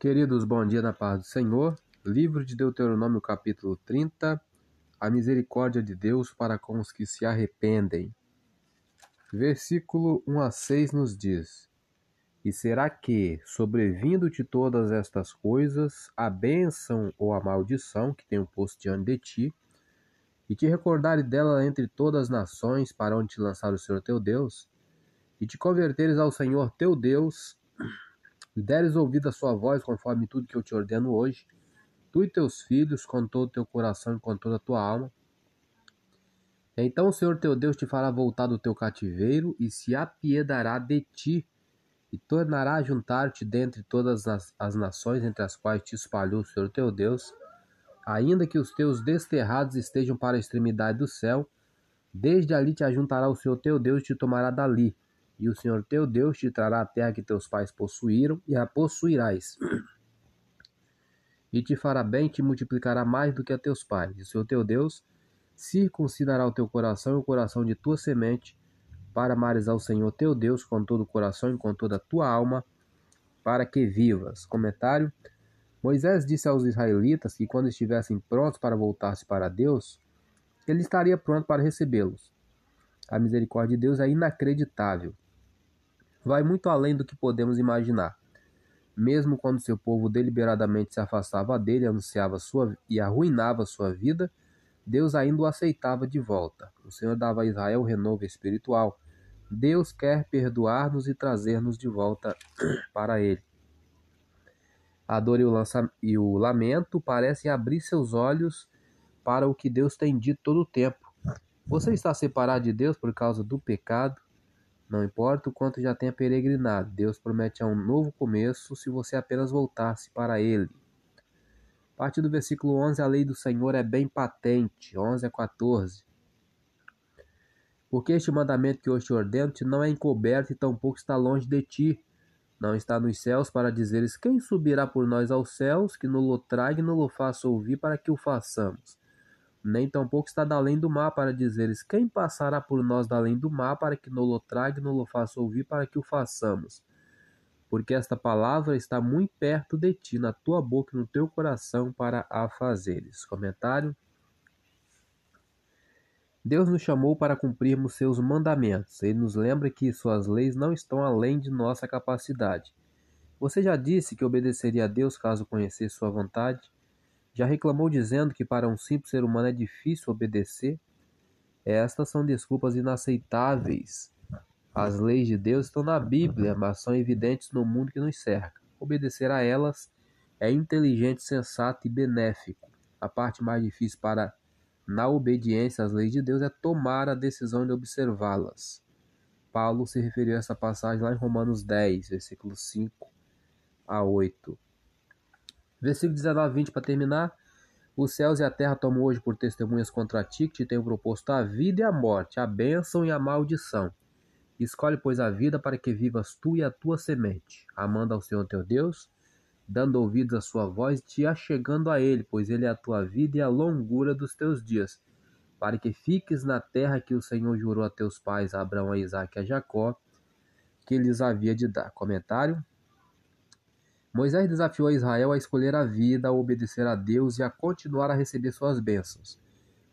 Queridos, bom dia na paz do Senhor. Livro de Deuteronômio, capítulo 30. A misericórdia de Deus para com os que se arrependem. Versículo 1 a 6 nos diz: E será que, sobrevindo-te todas estas coisas, a bênção ou a maldição que tenho posto diante de ti, e te recordares dela entre todas as nações para onde te lançar o Senhor teu Deus, e te converteres ao Senhor teu Deus, e deres ouvido a sua voz conforme tudo que eu te ordeno hoje, tu e teus filhos, com todo o teu coração e com toda a tua alma, então o Senhor teu Deus te fará voltar do teu cativeiro e se apiedará de ti, e tornará a juntar-te dentre todas as, as nações entre as quais te espalhou o Senhor teu Deus, ainda que os teus desterrados estejam para a extremidade do céu, desde ali te ajuntará o Senhor teu Deus e te tomará dali, e o Senhor teu Deus te trará a terra que teus pais possuíram, e a possuirás. E te fará bem, te multiplicará mais do que a teus pais. E o Senhor teu Deus circuncidará o teu coração e o coração de tua semente, para amares ao Senhor teu Deus com todo o coração e com toda a tua alma, para que vivas. Comentário. Moisés disse aos israelitas que quando estivessem prontos para voltar-se para Deus, ele estaria pronto para recebê-los. A misericórdia de Deus é inacreditável vai muito além do que podemos imaginar. Mesmo quando seu povo deliberadamente se afastava dele anunciava sua, e arruinava sua vida, Deus ainda o aceitava de volta. O Senhor dava a Israel renovo espiritual. Deus quer perdoar-nos e trazer-nos de volta para Ele. A dor e o, e o lamento parecem abrir seus olhos para o que Deus tem dito todo o tempo. Você está separado de Deus por causa do pecado, não importa o quanto já tenha peregrinado, Deus promete um novo começo se você apenas voltar-se para Ele. A partir do versículo 11, a lei do Senhor é bem patente, 11 a 14. Porque este mandamento que hoje te ordeno te não é encoberto e tampouco está longe de ti. Não está nos céus para dizeres quem subirá por nós aos céus, que no lo traga e no lo faça ouvir para que o façamos nem tampouco está da além do mar para dizeres quem passará por nós da além do mar para que nolo traga e nolo faça ouvir para que o façamos. Porque esta palavra está muito perto de ti, na tua boca e no teu coração para a fazeres. Comentário. Deus nos chamou para cumprirmos seus mandamentos. Ele nos lembra que suas leis não estão além de nossa capacidade. Você já disse que obedeceria a Deus caso conhecesse sua vontade? Já reclamou dizendo que para um simples ser humano é difícil obedecer? Estas são desculpas inaceitáveis. As leis de Deus estão na Bíblia, mas são evidentes no mundo que nos cerca. Obedecer a elas é inteligente, sensato e benéfico. A parte mais difícil para na obediência às leis de Deus é tomar a decisão de observá-las. Paulo se referiu a essa passagem lá em Romanos 10, versículos 5 a 8. Versículo 19 20 para terminar. Os céus e a terra tomam hoje por testemunhas contra ti, que te tenho proposto a vida e a morte, a bênção e a maldição. Escolhe, pois, a vida para que vivas tu e a tua semente, amando ao Senhor teu Deus, dando ouvidos à sua voz, te achegando a Ele, pois Ele é a tua vida e a longura dos teus dias, para que fiques na terra que o Senhor jurou a teus pais, a Abraão, a Isaac e a Jacó, que lhes havia de dar. Comentário. Moisés desafiou Israel a escolher a vida, a obedecer a Deus e a continuar a receber suas bênçãos.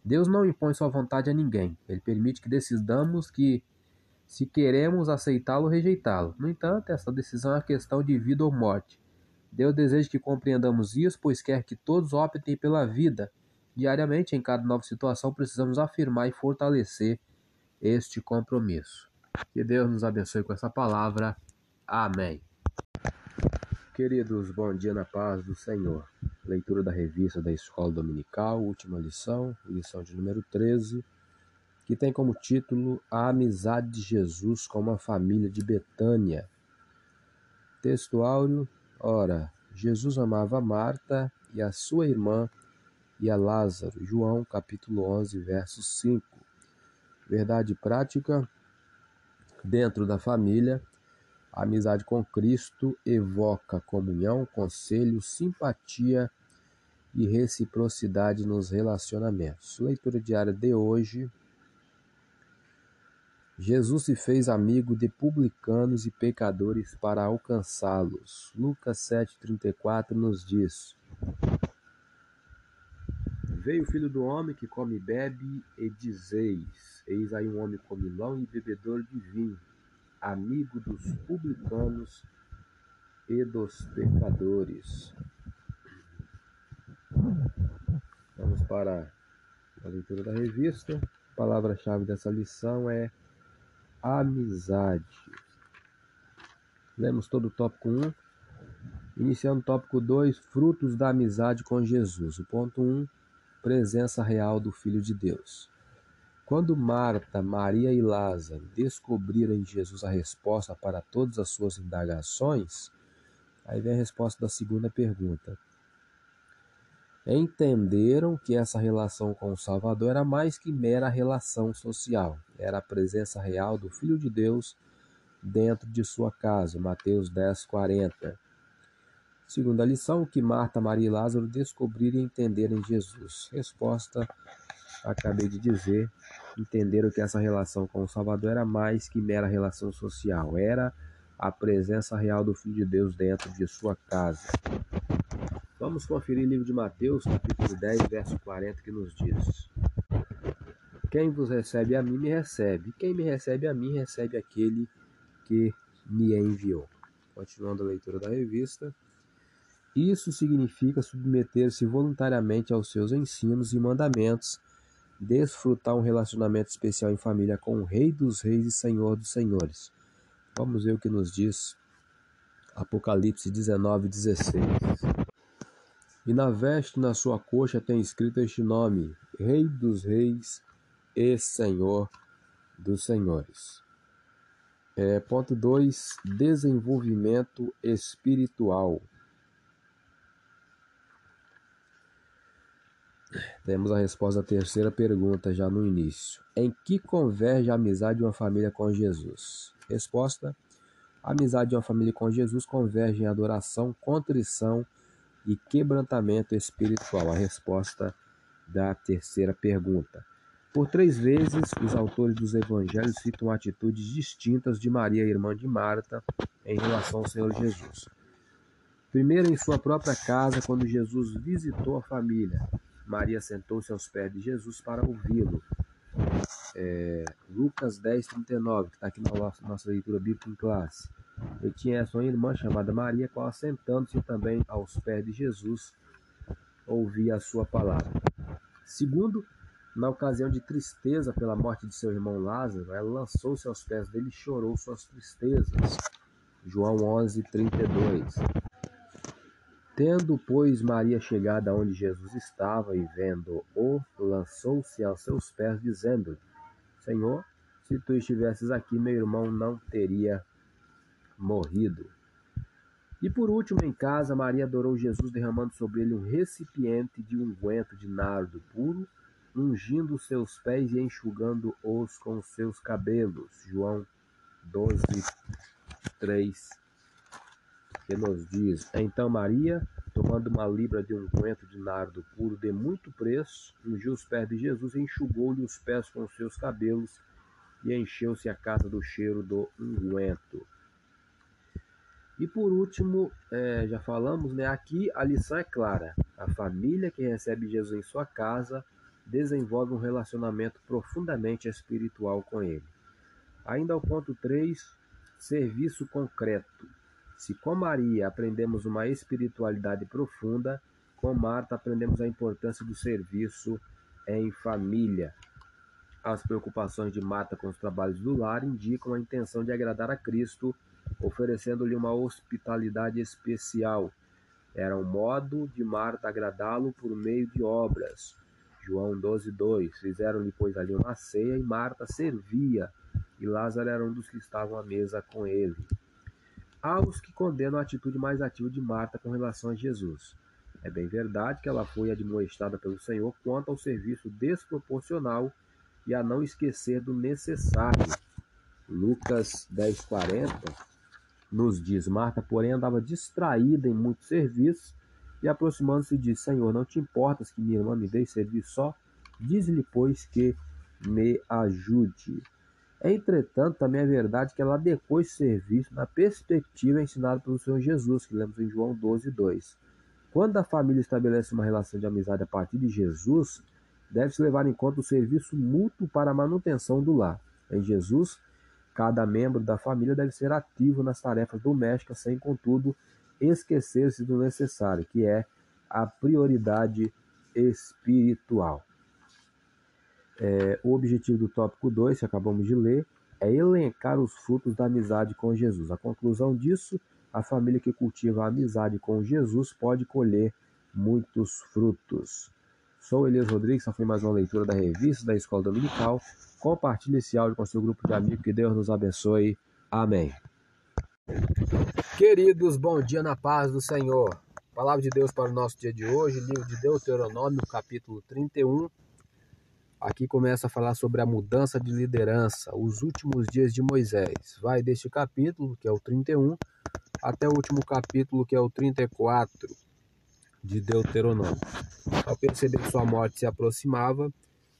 Deus não impõe sua vontade a ninguém. Ele permite que decidamos que se queremos aceitá-lo ou rejeitá-lo. No entanto, essa decisão é questão de vida ou morte. Deus deseja que compreendamos isso, pois quer que todos optem pela vida. Diariamente, em cada nova situação, precisamos afirmar e fortalecer este compromisso. Que Deus nos abençoe com essa palavra. Amém. Queridos, bom dia na paz do Senhor. Leitura da revista da Escola Dominical, última lição, lição de número 13, que tem como título A Amizade de Jesus com uma Família de Betânia. Texto áureo, ora, Jesus amava Marta e a sua irmã e a Lázaro. João, capítulo 11, verso 5. Verdade prática dentro da família a amizade com Cristo evoca comunhão, conselho, simpatia e reciprocidade nos relacionamentos. Leitura diária de hoje. Jesus se fez amigo de publicanos e pecadores para alcançá-los. Lucas 7,34 nos diz: Veio o filho do homem que come e bebe, e dizeis: Eis aí um homem comilão e bebedor de vinho, amigo dos publicanos e dos pecadores. Vamos para a leitura da revista. A palavra-chave dessa lição é amizade. Lemos todo o tópico 1. Iniciando o tópico 2, frutos da amizade com Jesus. O ponto 1, presença real do Filho de Deus. Quando Marta, Maria e Lázaro descobriram em Jesus a resposta para todas as suas indagações, aí vem a resposta da segunda pergunta. Entenderam que essa relação com o Salvador era mais que mera relação social, era a presença real do Filho de Deus dentro de sua casa. Mateus 10, 40. Segunda lição, que Marta, Maria e Lázaro descobriram e entenderam em Jesus. Resposta, acabei de dizer, entenderam que essa relação com o Salvador era mais que mera relação social, era a presença real do Filho de Deus dentro de sua casa. Vamos conferir o livro de Mateus, capítulo 10, verso 40, que nos diz: Quem vos recebe a mim, me recebe. Quem me recebe a mim, recebe aquele que me enviou. Continuando a leitura da revista. Isso significa submeter-se voluntariamente aos seus ensinos e mandamentos, desfrutar um relacionamento especial em família com o Rei dos Reis e Senhor dos Senhores. Vamos ver o que nos diz Apocalipse 19, 16. E na veste na sua coxa tem escrito este nome: Rei dos Reis e Senhor dos Senhores. É, ponto 2: Desenvolvimento espiritual. Temos a resposta à terceira pergunta já no início. Em que converge a amizade de uma família com Jesus? Resposta: A amizade de uma família com Jesus converge em adoração, contrição e quebrantamento espiritual. A resposta da terceira pergunta. Por três vezes, os autores dos evangelhos citam atitudes distintas de Maria, irmã de Marta, em relação ao Senhor Jesus. Primeiro, em sua própria casa, quando Jesus visitou a família. Maria sentou-se aos pés de Jesus para ouvi-lo. É, Lucas 10, 39, que está aqui na nossa, leitura bíblica em classe. Ele tinha sua irmã chamada Maria, qual assentando-se também aos pés de Jesus, ouvia a sua palavra. Segundo, na ocasião de tristeza pela morte de seu irmão Lázaro, ela lançou-se aos pés dele e chorou suas tristezas. João 11, 32. Tendo, pois, Maria chegado aonde Jesus estava e vendo-o, lançou-se aos seus pés, dizendo: Senhor, se tu estivesses aqui, meu irmão não teria morrido. E por último, em casa, Maria adorou Jesus, derramando sobre ele um recipiente de unguento de nardo puro, ungindo seus pés e enxugando-os com seus cabelos. João 12, 3 que nos diz: Então Maria, tomando uma libra de unguento de nardo puro de muito preço, ungiu os pés de Jesus enxugou-lhe os pés com seus cabelos, e encheu-se a casa do cheiro do unguento. E por último, é, já falamos, né? Aqui a lição é clara: a família que recebe Jesus em sua casa desenvolve um relacionamento profundamente espiritual com ele. Ainda ao ponto 3, serviço concreto. Se com Maria aprendemos uma espiritualidade profunda, com Marta aprendemos a importância do serviço em família. As preocupações de Marta com os trabalhos do lar indicam a intenção de agradar a Cristo, oferecendo-lhe uma hospitalidade especial. Era um modo de Marta agradá-lo por meio de obras. João 12:2. Fizeram-lhe pois ali uma ceia e Marta servia, e Lázaro era um dos que estavam à mesa com ele. Há os que condenam a atitude mais ativa de Marta com relação a Jesus. É bem verdade que ela foi admoestada pelo Senhor quanto ao serviço desproporcional e a não esquecer do necessário. Lucas 10:40 nos diz: Marta, porém, andava distraída em muito serviço e aproximando-se disse: Senhor, não te importas que minha irmã me deixe servir só? Diz-lhe, pois, que me ajude. Entretanto, também é verdade que ela adequou esse serviço na perspectiva ensinada pelo Senhor Jesus, que lemos em João 12, 2. Quando a família estabelece uma relação de amizade a partir de Jesus, deve-se levar em conta o serviço mútuo para a manutenção do lar. Em Jesus, cada membro da família deve ser ativo nas tarefas domésticas, sem, contudo, esquecer-se do necessário, que é a prioridade espiritual. É, o objetivo do tópico 2, que acabamos de ler, é elencar os frutos da amizade com Jesus. A conclusão disso, a família que cultiva a amizade com Jesus pode colher muitos frutos. Sou Elias Rodrigues, essa foi mais uma leitura da revista da Escola Dominical. Compartilhe esse áudio com seu grupo de amigos, que Deus nos abençoe. Amém. Queridos, bom dia na paz do Senhor. Palavra de Deus para o nosso dia de hoje, livro de Deuteronômio, capítulo 31. Aqui começa a falar sobre a mudança de liderança, os últimos dias de Moisés. Vai deste capítulo, que é o 31, até o último capítulo, que é o 34 de Deuteronômio. Ao perceber que sua morte se aproximava,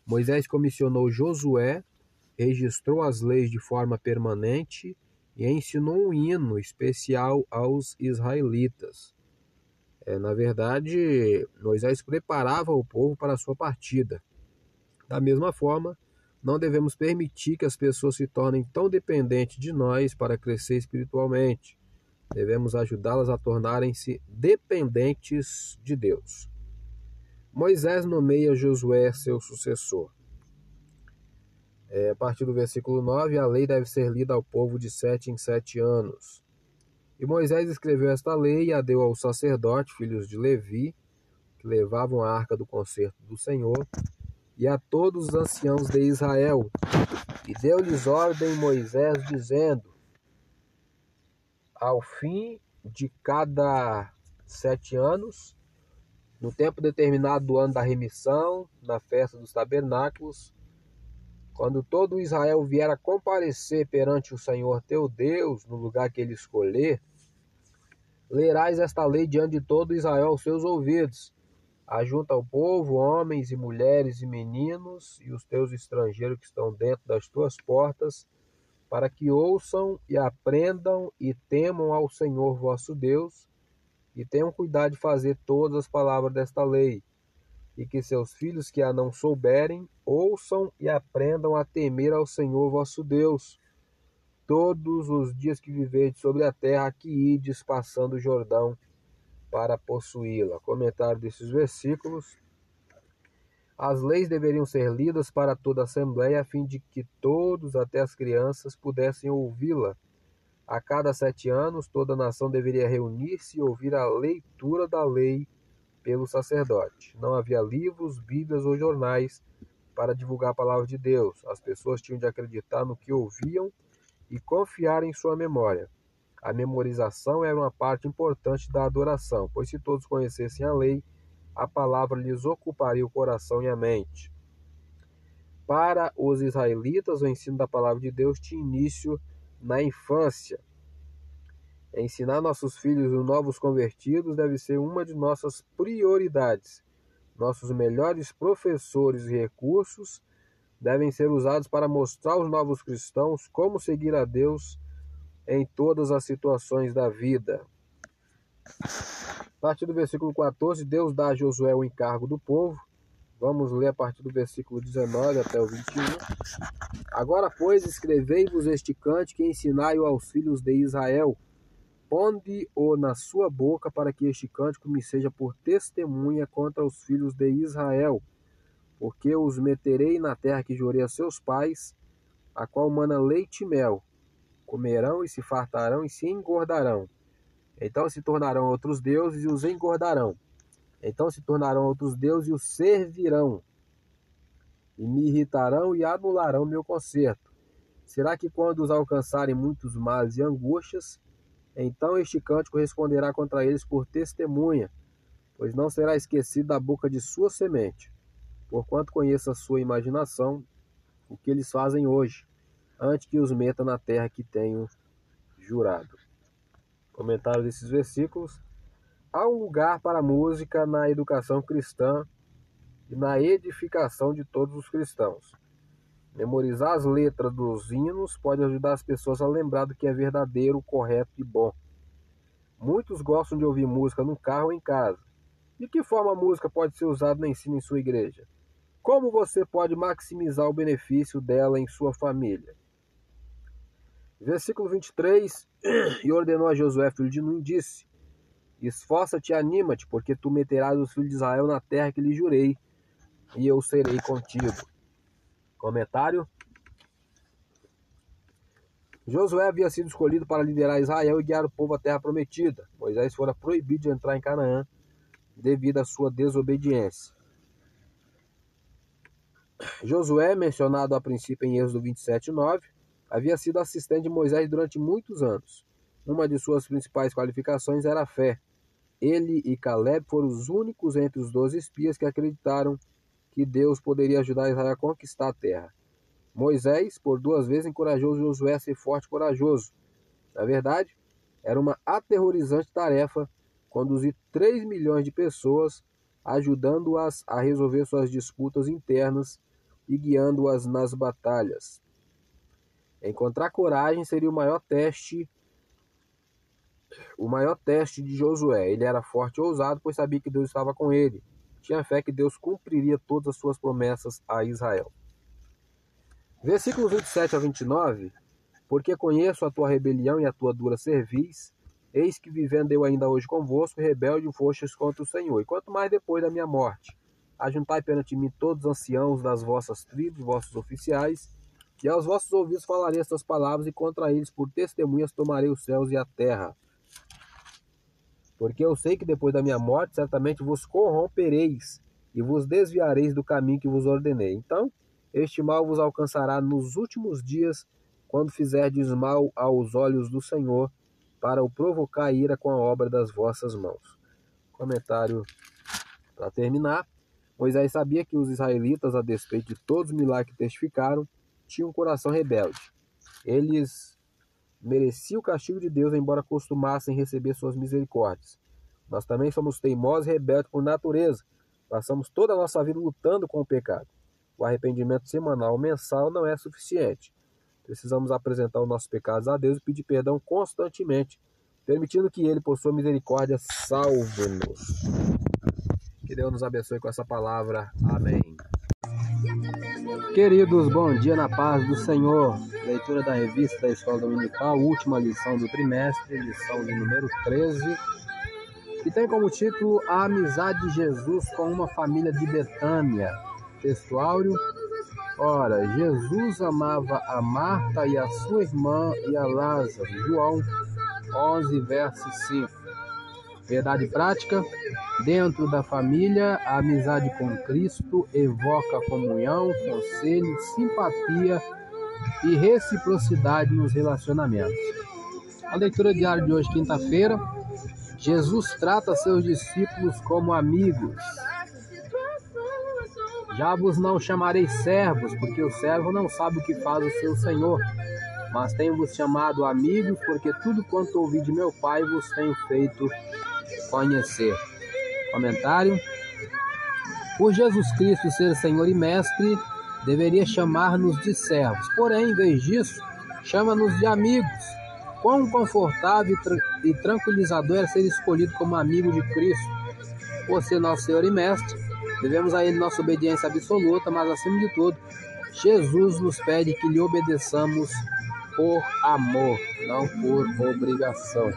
Moisés comissionou Josué, registrou as leis de forma permanente e ensinou um hino especial aos israelitas. É, na verdade, Moisés preparava o povo para a sua partida. Da mesma forma, não devemos permitir que as pessoas se tornem tão dependentes de nós para crescer espiritualmente. Devemos ajudá-las a tornarem-se dependentes de Deus. Moisés nomeia Josué seu sucessor. É, a partir do versículo 9, a lei deve ser lida ao povo de sete em sete anos. E Moisés escreveu esta lei e a deu aos sacerdotes, filhos de Levi, que levavam a arca do concerto do Senhor, e a todos os anciãos de Israel. E deu-lhes ordem Moisés, dizendo: Ao fim de cada sete anos, no tempo determinado do ano da remissão, na festa dos tabernáculos, quando todo Israel vier a comparecer perante o Senhor teu Deus, no lugar que ele escolher, lerás esta lei diante de todo Israel aos seus ouvidos. Ajunta ao povo, homens e mulheres e meninos, e os teus estrangeiros que estão dentro das tuas portas, para que ouçam e aprendam e temam ao Senhor vosso Deus, e tenham cuidado de fazer todas as palavras desta lei e que seus filhos que a não souberem ouçam e aprendam a temer ao Senhor vosso Deus todos os dias que viverdes sobre a terra que ides passando o Jordão para possuí-la. Comentário desses versículos. As leis deveriam ser lidas para toda a assembleia a fim de que todos, até as crianças, pudessem ouvi-la. A cada sete anos, toda a nação deveria reunir-se e ouvir a leitura da lei pelo sacerdote. Não havia livros, bíblias ou jornais para divulgar a palavra de Deus. As pessoas tinham de acreditar no que ouviam e confiar em sua memória. A memorização era uma parte importante da adoração, pois se todos conhecessem a lei, a palavra lhes ocuparia o coração e a mente. Para os israelitas, o ensino da palavra de Deus tinha início na infância. Ensinar nossos filhos os novos convertidos deve ser uma de nossas prioridades. Nossos melhores professores e recursos devem ser usados para mostrar aos novos cristãos como seguir a Deus em todas as situações da vida. A partir do versículo 14, Deus dá a Josué o encargo do povo. Vamos ler a partir do versículo 19 até o 21. Agora, pois, escrevei-vos este cântico e ensinai-o aos filhos de Israel Ponde-o na sua boca para que este cântico me seja por testemunha contra os filhos de Israel, porque os meterei na terra que jurei a seus pais, a qual mana leite e mel. Comerão e se fartarão e se engordarão. Então se tornarão outros deuses e os engordarão. Então se tornarão outros deuses e os servirão. E me irritarão e anularão meu conserto. Será que quando os alcançarem muitos males e angústias, então este cântico responderá contra eles por testemunha, pois não será esquecido da boca de sua semente, porquanto conheça a sua imaginação, o que eles fazem hoje, antes que os meta na terra que tenho jurado. Comentário desses versículos. Há um lugar para a música na educação cristã e na edificação de todos os cristãos. Memorizar as letras dos hinos pode ajudar as pessoas a lembrar do que é verdadeiro, correto e bom. Muitos gostam de ouvir música no carro ou em casa. De que forma a música pode ser usada no ensino em sua igreja? Como você pode maximizar o benefício dela em sua família? Versículo 23: E ordenou a Josué, filho de Nun, disse: Esforça-te e anima-te, porque tu meterás os filhos de Israel na terra que lhe jurei, e eu serei contigo. Comentário: Josué havia sido escolhido para liderar Israel e guiar o povo à terra prometida. Moisés fora proibido de entrar em Canaã devido à sua desobediência. Josué, mencionado a princípio em Êxodo 27, 9, havia sido assistente de Moisés durante muitos anos. Uma de suas principais qualificações era a fé. Ele e Caleb foram os únicos entre os doze espias que acreditaram que Deus poderia ajudar Israel a conquistar a terra. Moisés, por duas vezes, encorajou Josué a ser forte e corajoso. Na verdade, era uma aterrorizante tarefa conduzir 3 milhões de pessoas, ajudando-as a resolver suas disputas internas e guiando-as nas batalhas. Encontrar coragem seria o maior teste o maior teste de Josué. Ele era forte e ousado, pois sabia que Deus estava com ele. Tinha fé que Deus cumpriria todas as suas promessas a Israel. Versículos 27 a 29. Porque conheço a tua rebelião e a tua dura cerviz, eis que vivendo eu ainda hoje convosco, rebelde fostes contra o Senhor, e quanto mais depois da minha morte. Ajuntai perante mim todos os anciãos das vossas tribos, vossos oficiais, e aos vossos ouvidos falarei estas palavras, e contra eles por testemunhas tomarei os céus e a terra. Porque eu sei que depois da minha morte certamente vos corrompereis e vos desviareis do caminho que vos ordenei. Então, este mal vos alcançará nos últimos dias, quando fizerdes mal aos olhos do Senhor, para o provocar ira com a obra das vossas mãos. Comentário para terminar. Moisés sabia que os israelitas, a despeito de todos os milagres que testificaram, tinham um coração rebelde. Eles mereciam o castigo de Deus, embora costumassem receber suas misericórdias. Nós também somos teimosos e rebeldes por natureza. Passamos toda a nossa vida lutando com o pecado. O arrependimento semanal ou mensal não é suficiente. Precisamos apresentar os nossos pecados a Deus e pedir perdão constantemente, permitindo que Ele, por sua misericórdia, salve-nos. Que Deus nos abençoe com essa palavra. Amém. Queridos, bom dia na paz do Senhor. Leitura da revista da Escola Dominical, última lição do trimestre, lição de número 13, que tem como título A Amizade de Jesus com uma família de Betânia. Textuário. Ora, Jesus amava a Marta e a sua irmã e a Lázaro. João 11, verso 5. Verdade prática: dentro da família, a amizade com Cristo evoca comunhão, conselho, simpatia e reciprocidade nos relacionamentos. A leitura diária de hoje, quinta-feira, Jesus trata seus discípulos como amigos. Já vos não chamarei servos, porque o servo não sabe o que faz o seu senhor. Mas tenho-vos chamado amigos, porque tudo quanto ouvi de meu Pai vos tenho feito conhecer. Comentário: Por Jesus Cristo ser Senhor e Mestre, deveria chamar-nos de servos. Porém, em vez disso, chama-nos de amigos. Quão confortável e tranquilizador é ser escolhido como amigo de Cristo. Por ser nosso Senhor e Mestre, devemos a Ele nossa obediência absoluta, mas acima de tudo, Jesus nos pede que lhe obedeçamos por amor, não por obrigação.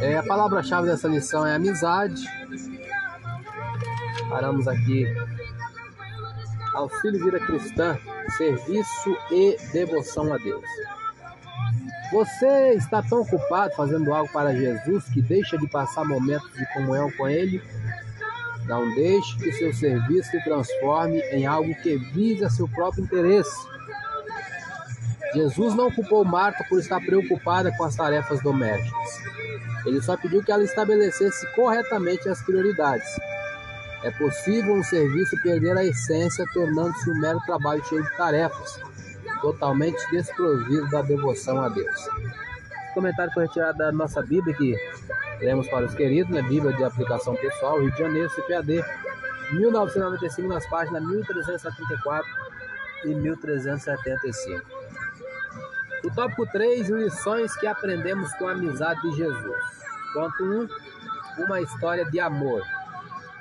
É, a palavra-chave dessa lição é amizade. Paramos aqui. Auxílio Vida Cristã, serviço e devoção a Deus. Você está tão ocupado fazendo algo para Jesus que deixa de passar momentos de comunhão com Ele? Não deixe que seu serviço se transforme em algo que visa seu próprio interesse. Jesus não culpou Marta por estar preocupada com as tarefas domésticas. Ele só pediu que ela estabelecesse corretamente as prioridades. É possível um serviço perder a essência, tornando-se um mero trabalho cheio de tarefas, totalmente desprovido da devoção a Deus. O comentário foi retirado da nossa Bíblia, que lemos para os queridos, né? Bíblia de aplicação pessoal, Rio de Janeiro, CPAD 1995, nas páginas 1374 e 1375. O tópico 3, lições que aprendemos com a amizade de Jesus. Ponto 1, uma história de amor.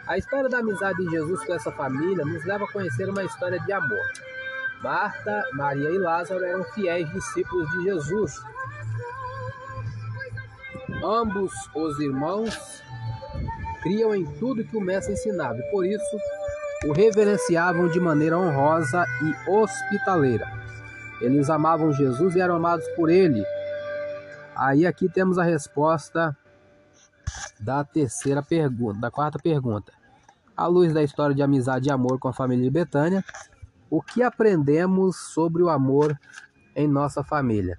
A história da amizade de Jesus com essa família nos leva a conhecer uma história de amor. Marta, Maria e Lázaro eram fiéis discípulos de Jesus. Ambos os irmãos criam em tudo que o mestre ensinava e por isso o reverenciavam de maneira honrosa e hospitaleira. Eles amavam Jesus e eram amados por ele. Aí aqui temos a resposta da terceira pergunta, da quarta pergunta. À luz da história de amizade e amor com a família de Betânia, o que aprendemos sobre o amor em nossa família?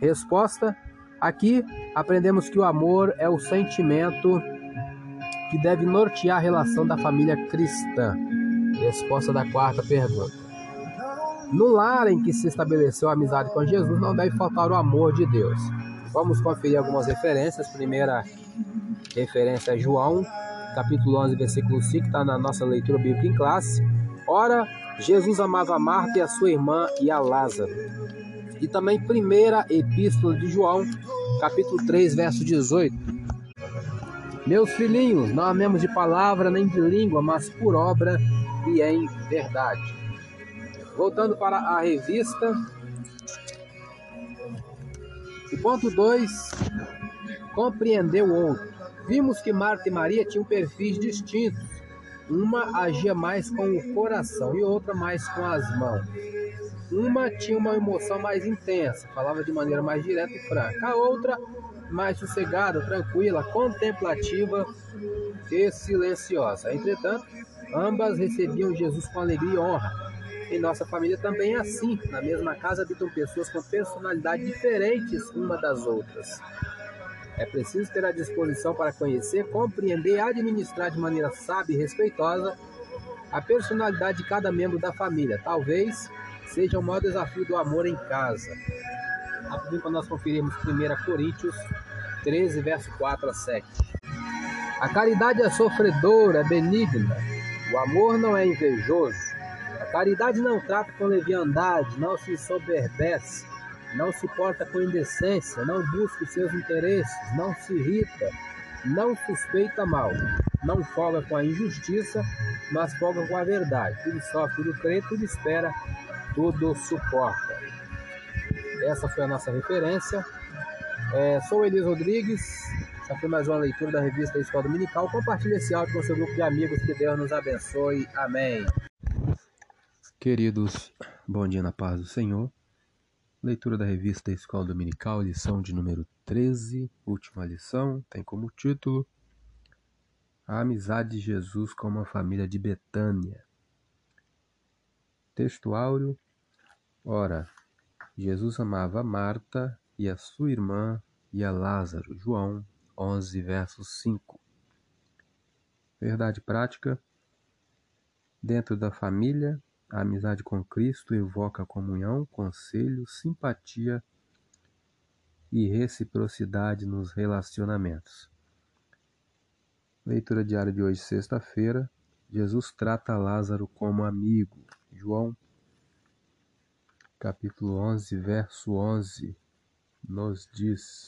Resposta: aqui aprendemos que o amor é o sentimento que deve nortear a relação da família cristã. Resposta da quarta pergunta. No lar em que se estabeleceu a amizade com Jesus, não deve faltar o amor de Deus. Vamos conferir algumas referências. Primeira referência é João, capítulo 11, versículo 5, está na nossa leitura bíblica em classe. Ora, Jesus amava Marta e a sua irmã e a Lázaro. E também primeira epístola de João, capítulo 3, verso 18. Meus filhinhos, não amemos de palavra nem de língua, mas por obra e em verdade. Voltando para a revista. O ponto 2. Compreender o outro. Vimos que Marta e Maria tinham perfis distintos. Uma agia mais com o coração e outra mais com as mãos. Uma tinha uma emoção mais intensa, falava de maneira mais direta e franca. A outra mais sossegada, tranquila, contemplativa e silenciosa. Entretanto, ambas recebiam Jesus com alegria e honra. Em nossa família também é assim. Na mesma casa habitam pessoas com personalidades diferentes uma das outras. É preciso ter a disposição para conhecer, compreender e administrar de maneira sábia e respeitosa a personalidade de cada membro da família. Talvez seja o maior desafio do amor em casa. Rapidinho para nós conferirmos 1 Coríntios 13, verso 4 a 7. A caridade é sofredora, é benigna. O amor não é invejoso. Caridade não trata com leviandade, não se soberbece, não se porta com indecência, não busca os seus interesses, não se irrita, não suspeita mal, não folga com a injustiça, mas folga com a verdade. Tudo sofre, tudo crê, tudo espera, tudo suporta. Essa foi a nossa referência. É, sou Elis Rodrigues. Essa foi mais uma leitura da revista Escola Dominical. Compartilhe esse áudio com seu grupo de amigos. Que Deus nos abençoe. Amém. Queridos, bom dia na paz do Senhor. Leitura da revista Escola Dominical, lição de número 13, última lição, tem como título A amizade de Jesus com uma família de Betânia. Texto áureo. Ora, Jesus amava Marta e a sua irmã e a Lázaro. João 11, verso 5. Verdade prática. Dentro da família, a amizade com Cristo evoca comunhão, conselho, simpatia e reciprocidade nos relacionamentos. Leitura diária de hoje, sexta-feira. Jesus trata Lázaro como amigo. João capítulo 11, verso 11, nos diz: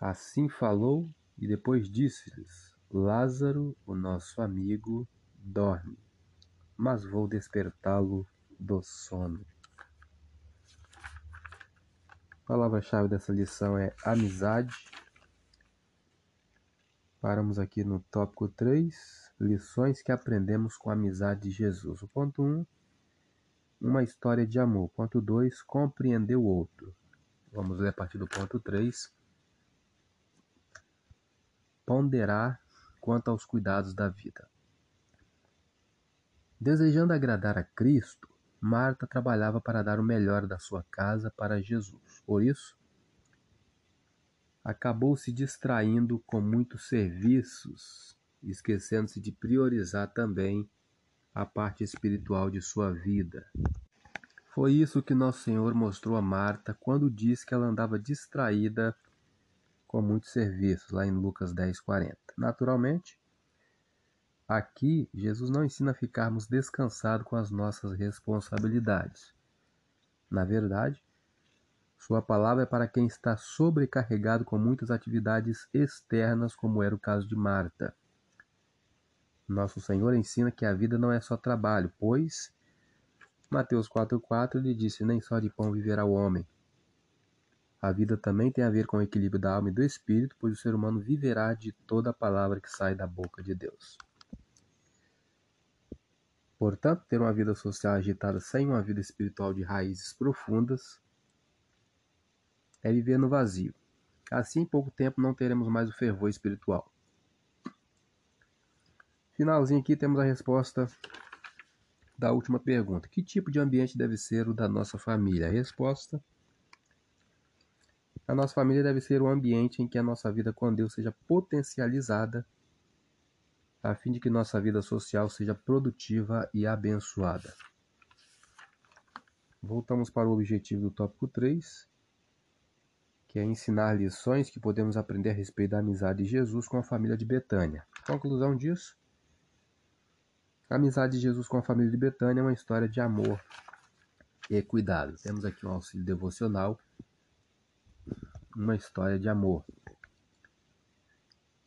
Assim falou e depois disse-lhes: Lázaro, o nosso amigo, dorme, mas vou despertá-lo do sono. A palavra-chave dessa lição é amizade. Paramos aqui no tópico 3, lições que aprendemos com a amizade de Jesus. O ponto 1, uma história de amor. Ponto 2, compreender o outro. Vamos ler a partir do ponto 3. Ponderar quanto aos cuidados da vida. Desejando agradar a Cristo, Marta trabalhava para dar o melhor da sua casa para Jesus. Por isso, acabou se distraindo com muitos serviços, esquecendo-se de priorizar também a parte espiritual de sua vida. Foi isso que Nosso Senhor mostrou a Marta quando disse que ela andava distraída com muitos serviços, lá em Lucas 10, 40. Naturalmente, Aqui, Jesus não ensina a ficarmos descansados com as nossas responsabilidades. Na verdade, sua palavra é para quem está sobrecarregado com muitas atividades externas, como era o caso de Marta. Nosso Senhor ensina que a vida não é só trabalho, pois Mateus 4,4 ele disse: Nem só de pão viverá o homem. A vida também tem a ver com o equilíbrio da alma e do espírito, pois o ser humano viverá de toda a palavra que sai da boca de Deus. Portanto, ter uma vida social agitada sem uma vida espiritual de raízes profundas é viver no vazio. Assim, em pouco tempo, não teremos mais o fervor espiritual. Finalzinho aqui temos a resposta da última pergunta. Que tipo de ambiente deve ser o da nossa família? A resposta: A nossa família deve ser um ambiente em que a nossa vida com Deus seja potencializada a fim de que nossa vida social seja produtiva e abençoada. Voltamos para o objetivo do tópico 3, que é ensinar lições que podemos aprender a respeito da amizade de Jesus com a família de Betânia. Conclusão disso? A amizade de Jesus com a família de Betânia é uma história de amor e cuidado. Temos aqui um auxílio devocional, uma história de amor.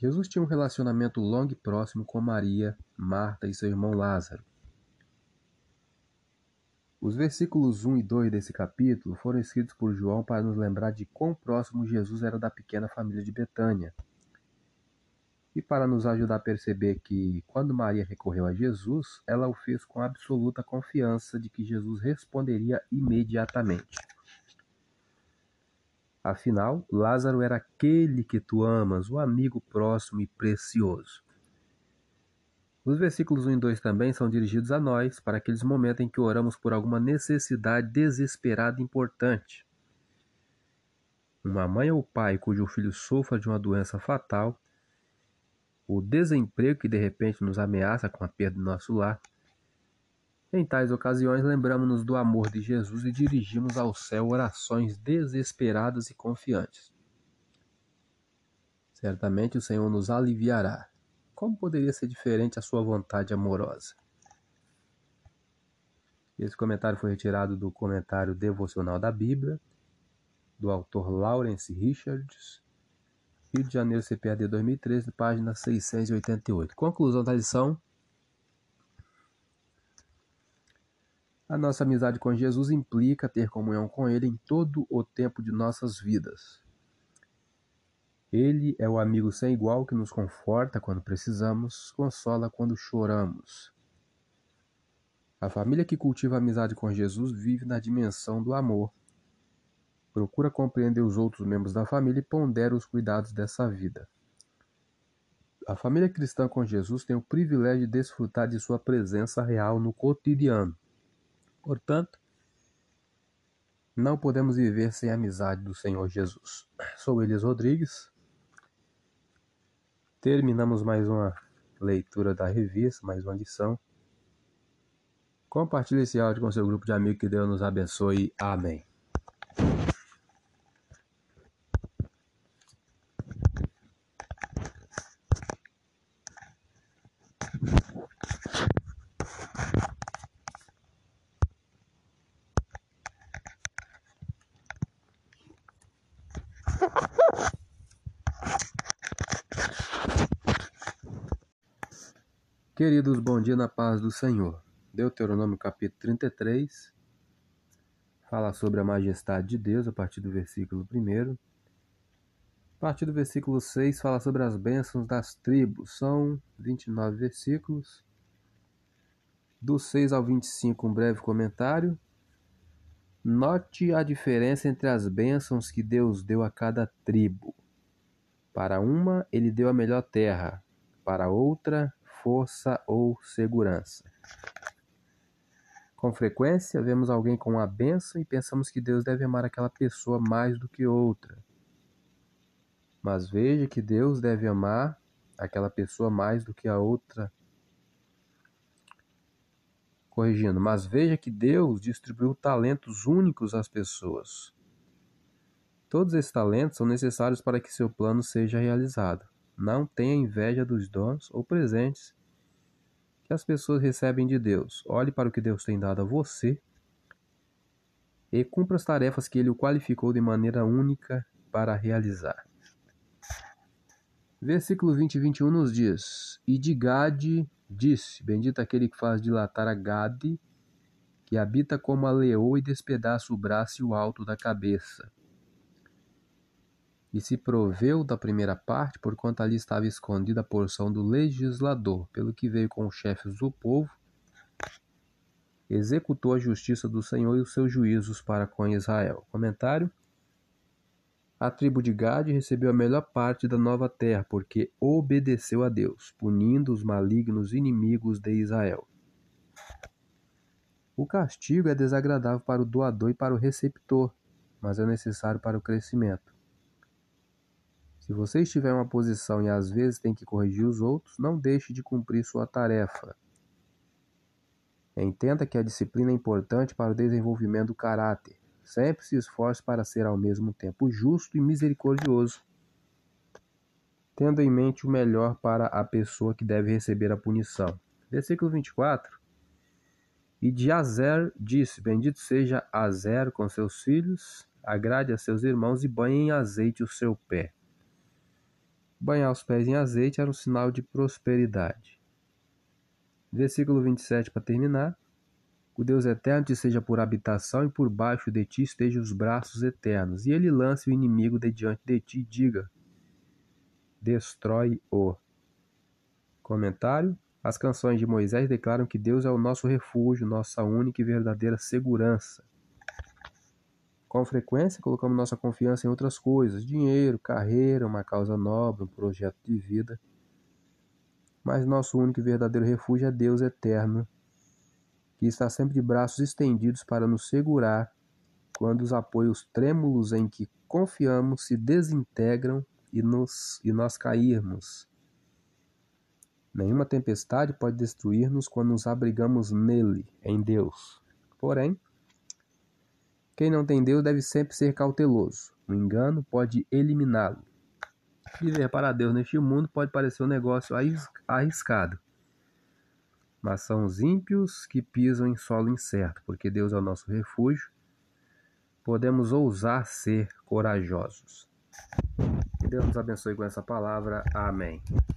Jesus tinha um relacionamento longo e próximo com Maria, Marta e seu irmão Lázaro. Os versículos 1 e 2 desse capítulo foram escritos por João para nos lembrar de quão próximo Jesus era da pequena família de Betânia. E para nos ajudar a perceber que, quando Maria recorreu a Jesus, ela o fez com absoluta confiança de que Jesus responderia imediatamente. Afinal, Lázaro era aquele que tu amas, o amigo próximo e precioso. Os versículos 1 e 2 também são dirigidos a nós, para aqueles momentos em que oramos por alguma necessidade desesperada e importante. Uma mãe ou pai cujo filho sofra de uma doença fatal, o desemprego que de repente nos ameaça com a perda do nosso lar, em tais ocasiões, lembramos-nos do amor de Jesus e dirigimos ao céu orações desesperadas e confiantes. Certamente o Senhor nos aliviará. Como poderia ser diferente a sua vontade amorosa? Esse comentário foi retirado do comentário devocional da Bíblia, do autor Lawrence Richards, Rio de Janeiro, CPAD 2013, página 688. Conclusão da lição. A nossa amizade com Jesus implica ter comunhão com Ele em todo o tempo de nossas vidas. Ele é o amigo sem igual que nos conforta quando precisamos, consola quando choramos. A família que cultiva a amizade com Jesus vive na dimensão do amor. Procura compreender os outros membros da família e pondera os cuidados dessa vida. A família cristã com Jesus tem o privilégio de desfrutar de sua presença real no cotidiano. Portanto, não podemos viver sem a amizade do Senhor Jesus. Sou Elias Rodrigues. Terminamos mais uma leitura da revista, mais uma lição. Compartilhe esse áudio com seu grupo de amigos. Que Deus nos abençoe. Amém. Queridos, bom dia na paz do Senhor. Deuteronômio capítulo 33 fala sobre a majestade de Deus a partir do versículo 1. A partir do versículo 6 fala sobre as bênçãos das tribos. São 29 versículos. Do 6 ao 25, um breve comentário. Note a diferença entre as bênçãos que Deus deu a cada tribo. Para uma, ele deu a melhor terra, para outra, força ou segurança. Com frequência, vemos alguém com uma benção e pensamos que Deus deve amar aquela pessoa mais do que outra. Mas veja que Deus deve amar aquela pessoa mais do que a outra. Corrigindo, mas veja que Deus distribuiu talentos únicos às pessoas. Todos esses talentos são necessários para que seu plano seja realizado. Não tenha inveja dos dons ou presentes que as pessoas recebem de Deus. Olhe para o que Deus tem dado a você e cumpra as tarefas que ele o qualificou de maneira única para realizar. Versículo 20 e 21 nos diz: E de Gade disse: Bendito aquele que faz dilatar a Gade, que habita como a leoa e despedaça o braço e o alto da cabeça. E se proveu da primeira parte, porquanto ali estava escondida a porção do legislador, pelo que veio com os chefes do povo, executou a justiça do Senhor e os seus juízos para com Israel. Comentário: A tribo de Gade recebeu a melhor parte da nova terra, porque obedeceu a Deus, punindo os malignos inimigos de Israel. O castigo é desagradável para o doador e para o receptor, mas é necessário para o crescimento. Se você estiver em uma posição e às vezes tem que corrigir os outros, não deixe de cumprir sua tarefa. Entenda que a disciplina é importante para o desenvolvimento do caráter. Sempre se esforce para ser ao mesmo tempo justo e misericordioso, tendo em mente o melhor para a pessoa que deve receber a punição. Versículo 24. E de Azer disse: Bendito seja Azer com seus filhos, agrade a seus irmãos e banhe em azeite o seu pé. Banhar os pés em azeite era um sinal de prosperidade. Versículo 27 para terminar. O Deus eterno te seja por habitação e por baixo de ti estejam os braços eternos. E ele lance o inimigo de diante de ti e diga: Destrói-o. Comentário: As canções de Moisés declaram que Deus é o nosso refúgio, nossa única e verdadeira segurança. Com frequência, colocamos nossa confiança em outras coisas: dinheiro, carreira, uma causa nobre, um projeto de vida mas nosso único e verdadeiro refúgio é Deus eterno, que está sempre de braços estendidos para nos segurar quando os apoios trêmulos em que confiamos se desintegram e, nos, e nós cairmos. Nenhuma tempestade pode destruir-nos quando nos abrigamos nele, em Deus. Porém, quem não tem Deus deve sempre ser cauteloso. O engano pode eliminá-lo. Viver para Deus neste mundo pode parecer um negócio arriscado, mas são os ímpios que pisam em solo incerto, porque Deus é o nosso refúgio. Podemos ousar ser corajosos. Que Deus nos abençoe com essa palavra. Amém.